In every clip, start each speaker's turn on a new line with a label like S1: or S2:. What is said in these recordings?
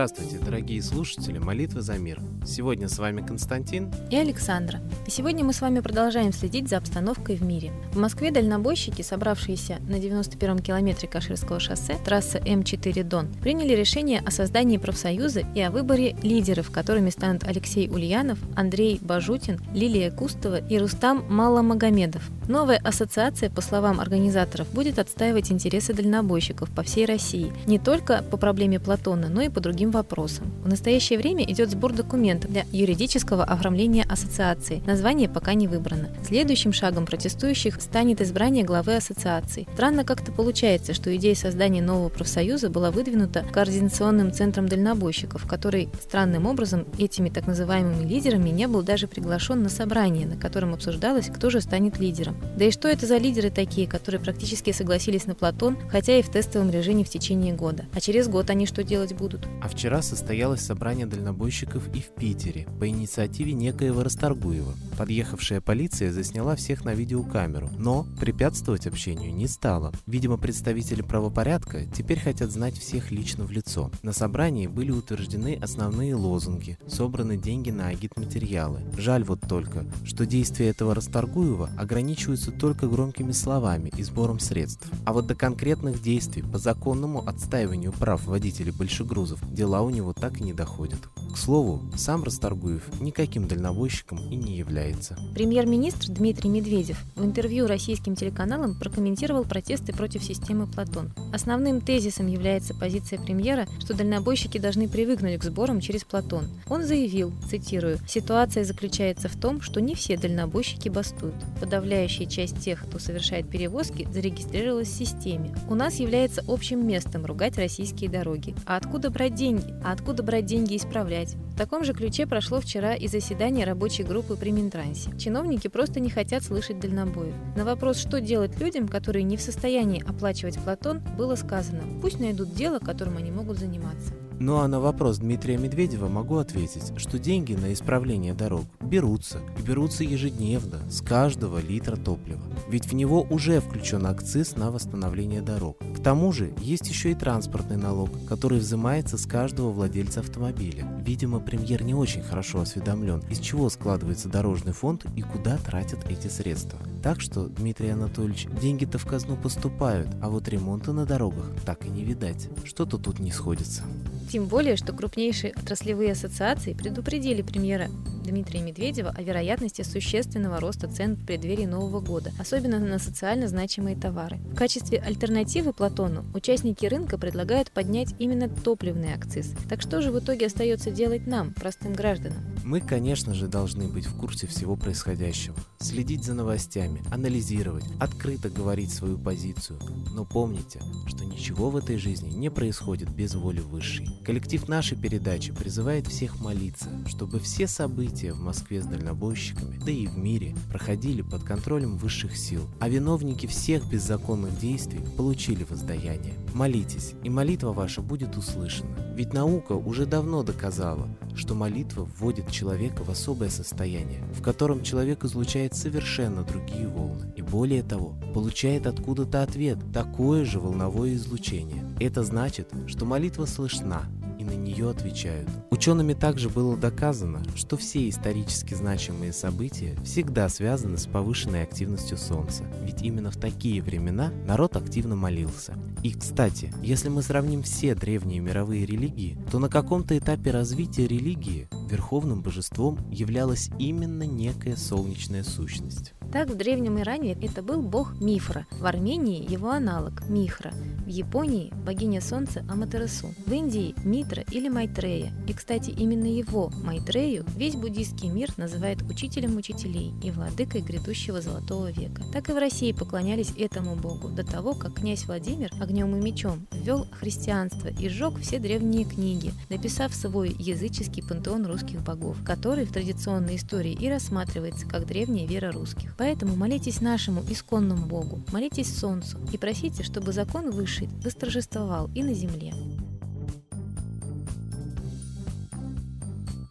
S1: Здравствуйте, дорогие слушатели молитвы за мир. Сегодня с вами Константин
S2: и Александра. И сегодня мы с вами продолжаем следить за обстановкой в мире. В Москве дальнобойщики, собравшиеся на 91-м километре Каширского шоссе, трасса М4 Дон, приняли решение о создании профсоюза и о выборе лидеров, которыми станут Алексей Ульянов, Андрей Бажутин, Лилия Кустова и Рустам Маломагомедов. Новая ассоциация, по словам организаторов, будет отстаивать интересы дальнобойщиков по всей России, не только по проблеме Платона, но и по другим другим вопросам. В настоящее время идет сбор документов для юридического оформления ассоциации. Название пока не выбрано. Следующим шагом протестующих станет избрание главы ассоциации. Странно как-то получается, что идея создания нового профсоюза была выдвинута Координационным центром дальнобойщиков, который странным образом этими так называемыми лидерами не был даже приглашен на собрание, на котором обсуждалось, кто же станет лидером. Да и что это за лидеры такие, которые практически согласились на Платон, хотя и в тестовом режиме в течение года. А через год они что делать будут?
S1: А вчера состоялось собрание дальнобойщиков и в Питере по инициативе некоего Расторгуева. Подъехавшая полиция засняла всех на видеокамеру, но препятствовать общению не стала. Видимо, представители правопорядка теперь хотят знать всех лично в лицо. На собрании были утверждены основные лозунги, собраны деньги на агитматериалы. Жаль вот только, что действия этого Расторгуева ограничиваются только громкими словами и сбором средств. А вот до конкретных действий по законному отстаиванию прав водителей большегрузов дела у него так и не доходят. К слову, сам Расторгуев никаким дальнобойщиком и не является.
S2: Премьер-министр Дмитрий Медведев в интервью российским телеканалам прокомментировал протесты против системы Платон. Основным тезисом является позиция премьера, что дальнобойщики должны привыкнуть к сборам через Платон. Он заявил, цитирую, «Ситуация заключается в том, что не все дальнобойщики бастуют. Подавляющая часть тех, кто совершает перевозки, зарегистрировалась в системе. У нас является общим местом ругать российские дороги. А откуда брать деньги? А откуда брать деньги исправлять? В таком же ключе прошло вчера и заседание рабочей группы при Минтрансе. Чиновники просто не хотят слышать дальнобоев. На вопрос, что делать людям, которые не в состоянии оплачивать Платон, было сказано, пусть найдут дело, которым они могут заниматься.
S1: Ну а на вопрос Дмитрия Медведева могу ответить, что деньги на исправление дорог берутся, и берутся ежедневно, с каждого литра топлива. Ведь в него уже включен акциз на восстановление дорог. К тому же есть еще и транспортный налог, который взимается с каждого владельца автомобиля. Видимо, премьер не очень хорошо осведомлен, из чего складывается дорожный фонд и куда тратят эти средства. Так что, Дмитрий Анатольевич, деньги-то в казну поступают, а вот ремонта на дорогах так и не видать. Что-то тут не сходится.
S2: Тем более, что крупнейшие отраслевые ассоциации предупредили премьера Дмитрия Медведева о вероятности существенного роста цен в преддверии Нового года, особенно на социально значимые товары. В качестве альтернативы Платону участники рынка предлагают поднять именно топливный акциз. Так что же в итоге остается делать нам, простым гражданам?
S1: Мы, конечно же, должны быть в курсе всего происходящего, следить за новостями, анализировать, открыто говорить свою позицию. Но помните, что ничего в этой жизни не происходит без воли высшей. Коллектив нашей передачи призывает всех молиться, чтобы все события в Москве с дальнобойщиками, да и в мире, проходили под контролем высших сил, а виновники всех беззаконных действий получили воздаяние. Молитесь, и молитва ваша будет услышана. Ведь наука уже давно доказала, что молитва вводит человека в особое состояние, в котором человек излучает совершенно другие волны. И более того, получает откуда-то ответ, такое же волновое излучение. Это значит, что молитва слышна, и на нее отвечают. Учеными также было доказано, что все исторически значимые события всегда связаны с повышенной активностью Солнца, ведь именно в такие времена народ активно молился. И, кстати, если мы сравним все древние мировые религии, то на каком-то этапе развития религии верховным божеством являлась именно некая солнечная сущность.
S2: Так в Древнем Иране это был бог Мифра, в Армении его аналог Михра, в Японии богиня солнца Аматерасу, в Индии Митра или Майтрея. И, кстати, именно его, Майтрею, весь буддийский мир называет учителем учителей и владыкой грядущего золотого века. Так и в России поклонялись этому богу до того, как князь Владимир огнем и мечом ввел христианство и сжег все древние книги, написав свой языческий пантеон русских богов, который в традиционной истории и рассматривается как древняя вера русских. Поэтому молитесь нашему исконному Богу, молитесь Солнцу и просите, чтобы закон высший восторжествовал и на земле.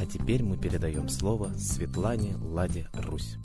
S1: А теперь мы передаем слово Светлане Ладе Русь.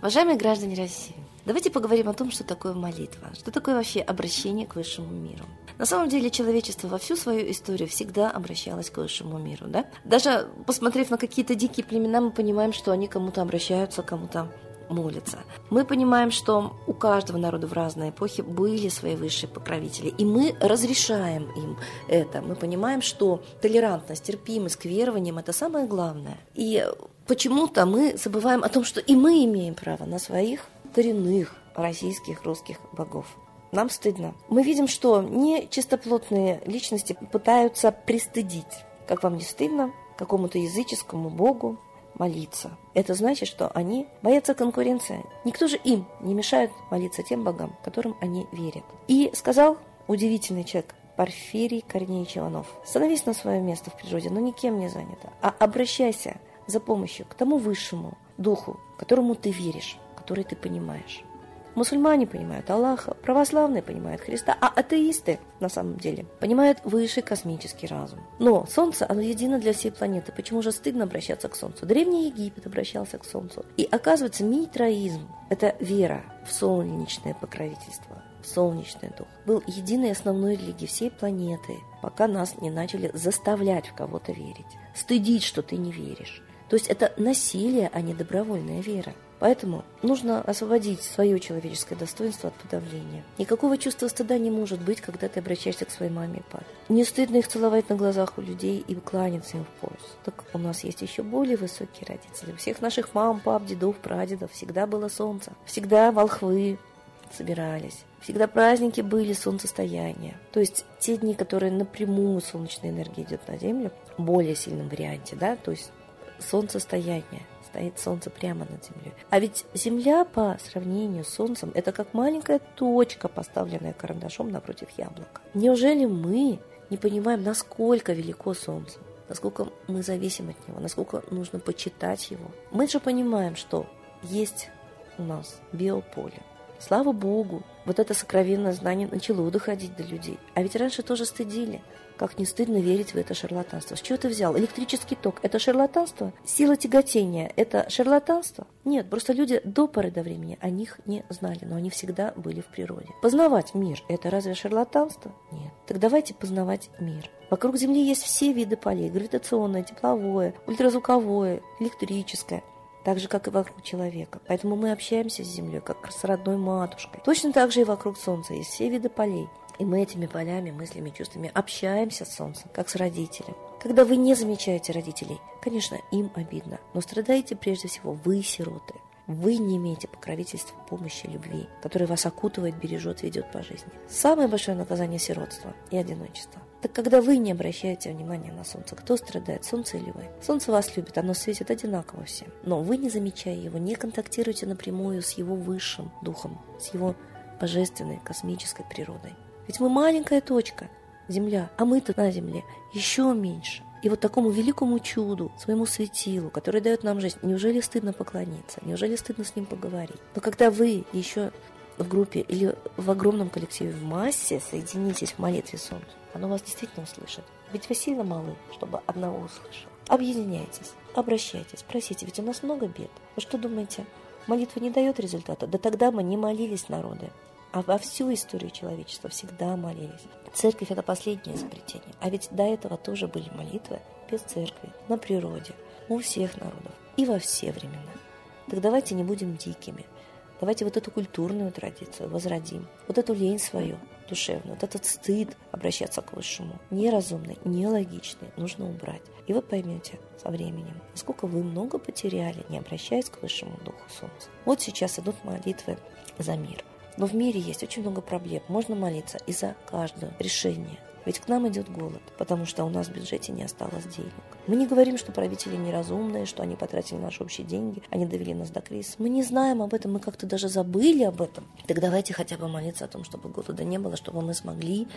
S3: Уважаемые граждане России, давайте поговорим о том, что такое молитва, что такое вообще обращение к высшему миру. На самом деле человечество во всю свою историю всегда обращалось к высшему миру. Да? Даже посмотрев на какие-то дикие племена, мы понимаем, что они кому-то обращаются, кому-то молятся. Мы понимаем, что у каждого народа в разные эпохи были свои высшие покровители, и мы разрешаем им это. Мы понимаем, что толерантность, терпимость к верованиям – это самое главное. И почему-то мы забываем о том, что и мы имеем право на своих коренных российских, русских богов. Нам стыдно. Мы видим, что нечистоплотные личности пытаются пристыдить. Как вам не стыдно какому-то языческому богу молиться? Это значит, что они боятся конкуренции. Никто же им не мешает молиться тем богам, которым они верят. И сказал удивительный человек, Порфирий Корнеевич Иванов. Становись на свое место в природе, но никем не занято, а обращайся за помощью к тому высшему духу, которому ты веришь, который ты понимаешь. Мусульмане понимают Аллаха, православные понимают Христа, а атеисты, на самом деле, понимают высший космический разум. Но Солнце, оно едино для всей планеты. Почему же стыдно обращаться к Солнцу? Древний Египет обращался к Солнцу. И оказывается, митроизм – это вера в солнечное покровительство солнечный дух, был единой основной религией всей планеты, пока нас не начали заставлять в кого-то верить, стыдить, что ты не веришь. То есть это насилие, а не добровольная вера. Поэтому нужно освободить свое человеческое достоинство от подавления. Никакого чувства стыда не может быть, когда ты обращаешься к своей маме и папе. Не стыдно их целовать на глазах у людей и кланяться им в пояс. Так у нас есть еще более высокие родители. У всех наших мам, пап, дедов, прадедов всегда было солнце. Всегда волхвы собирались. Всегда праздники были солнцестояния. То есть те дни, которые напрямую солнечная энергия идет на Землю, в более сильном варианте, да, то есть солнцестояние стоит Солнце прямо над Землей. А ведь Земля по сравнению с Солнцем это как маленькая точка, поставленная карандашом напротив яблока. Неужели мы не понимаем, насколько велико Солнце? Насколько мы зависим от него, насколько нужно почитать его. Мы же понимаем, что есть у нас биополе. Слава Богу, вот это сокровенное знание начало доходить до людей. А ведь раньше тоже стыдили. Как не стыдно верить в это шарлатанство. С чего ты взял? Электрический ток – это шарлатанство? Сила тяготения – это шарлатанство? Нет, просто люди до поры до времени о них не знали, но они всегда были в природе. Познавать мир – это разве шарлатанство? Нет. Так давайте познавать мир. Вокруг Земли есть все виды полей – гравитационное, тепловое, ультразвуковое, электрическое так же, как и вокруг человека. Поэтому мы общаемся с Землей, как с родной матушкой. Точно так же и вокруг Солнца есть все виды полей. И мы этими полями, мыслями, чувствами общаемся с Солнцем, как с родителем. Когда вы не замечаете родителей, конечно, им обидно, но страдаете прежде всего вы, сироты. Вы не имеете покровительства, помощи, любви, которая вас окутывает, бережет, ведет по жизни. Самое большое наказание – сиротство и одиночество. Так когда вы не обращаете внимания на солнце, кто страдает, солнце или вы? Солнце вас любит, оно светит одинаково всем. Но вы, не замечая его, не контактируете напрямую с его высшим духом, с его божественной космической природой. Ведь мы маленькая точка, Земля, а мы-то на Земле еще меньше. И вот такому великому чуду, своему светилу, который дает нам жизнь, неужели стыдно поклониться? Неужели стыдно с ним поговорить? Но когда вы еще в группе или в огромном коллективе в массе соединитесь в молитве солнцу, оно вас действительно услышит. Ведь вы сильно малы, чтобы одного услышал. Объединяйтесь, обращайтесь, просите, ведь у нас много бед. Вы что думаете, молитва не дает результата? Да тогда мы не молились народы а во всю историю человечества всегда молились. Церковь – это последнее изобретение. А ведь до этого тоже были молитвы без церкви, на природе, у всех народов и во все времена. Так давайте не будем дикими. Давайте вот эту культурную традицию возродим. Вот эту лень свою душевную, вот этот стыд обращаться к высшему. Неразумный, нелогичный, нужно убрать. И вы поймете со временем, насколько вы много потеряли, не обращаясь к высшему духу солнца. Вот сейчас идут молитвы за мир. Но в мире есть очень много проблем. Можно молиться и за каждое решение. Ведь к нам идет голод, потому что у нас в бюджете не осталось денег. Мы не говорим, что правители неразумные, что они потратили наши общие деньги, они довели нас до кризиса. Мы не знаем об этом, мы как-то даже забыли об этом. Так давайте хотя бы молиться о том, чтобы голода не было, чтобы мы смогли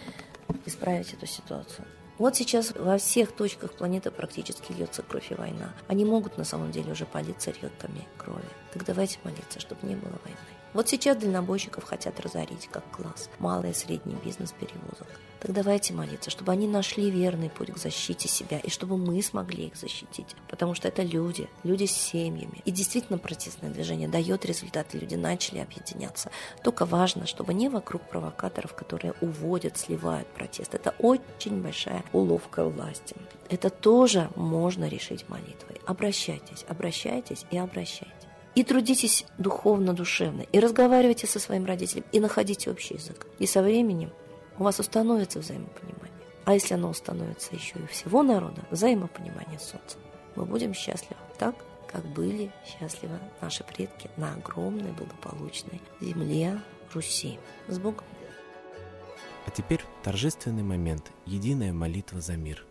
S3: исправить эту ситуацию. Вот сейчас во всех точках планеты практически льется кровь и война. Они могут на самом деле уже политься реками крови. Так давайте молиться, чтобы не было войны. Вот сейчас дальнобойщиков хотят разорить как класс. Малый и средний бизнес перевозок.
S4: Так давайте молиться, чтобы они нашли верный путь к защите себя, и чтобы мы смогли их защитить. Потому что это люди, люди с семьями. И действительно протестное движение дает результаты, люди начали объединяться. Только важно, чтобы не вокруг провокаторов, которые уводят, сливают протест. Это очень большая уловка власти. Это тоже можно решить молитвой. Обращайтесь, обращайтесь и обращайтесь. И трудитесь духовно, душевно, и разговаривайте со своим родителем, и находите общий язык. И со временем у вас установится взаимопонимание. А если оно установится еще и всего народа, взаимопонимание солнца, мы будем счастливы так, как были счастливы наши предки на огромной благополучной земле Руси. С Богом!
S1: А теперь торжественный момент – единая молитва за мир –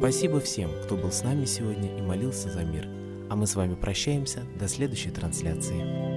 S1: Спасибо всем, кто был с нами сегодня и молился за мир. А мы с вами прощаемся до следующей трансляции.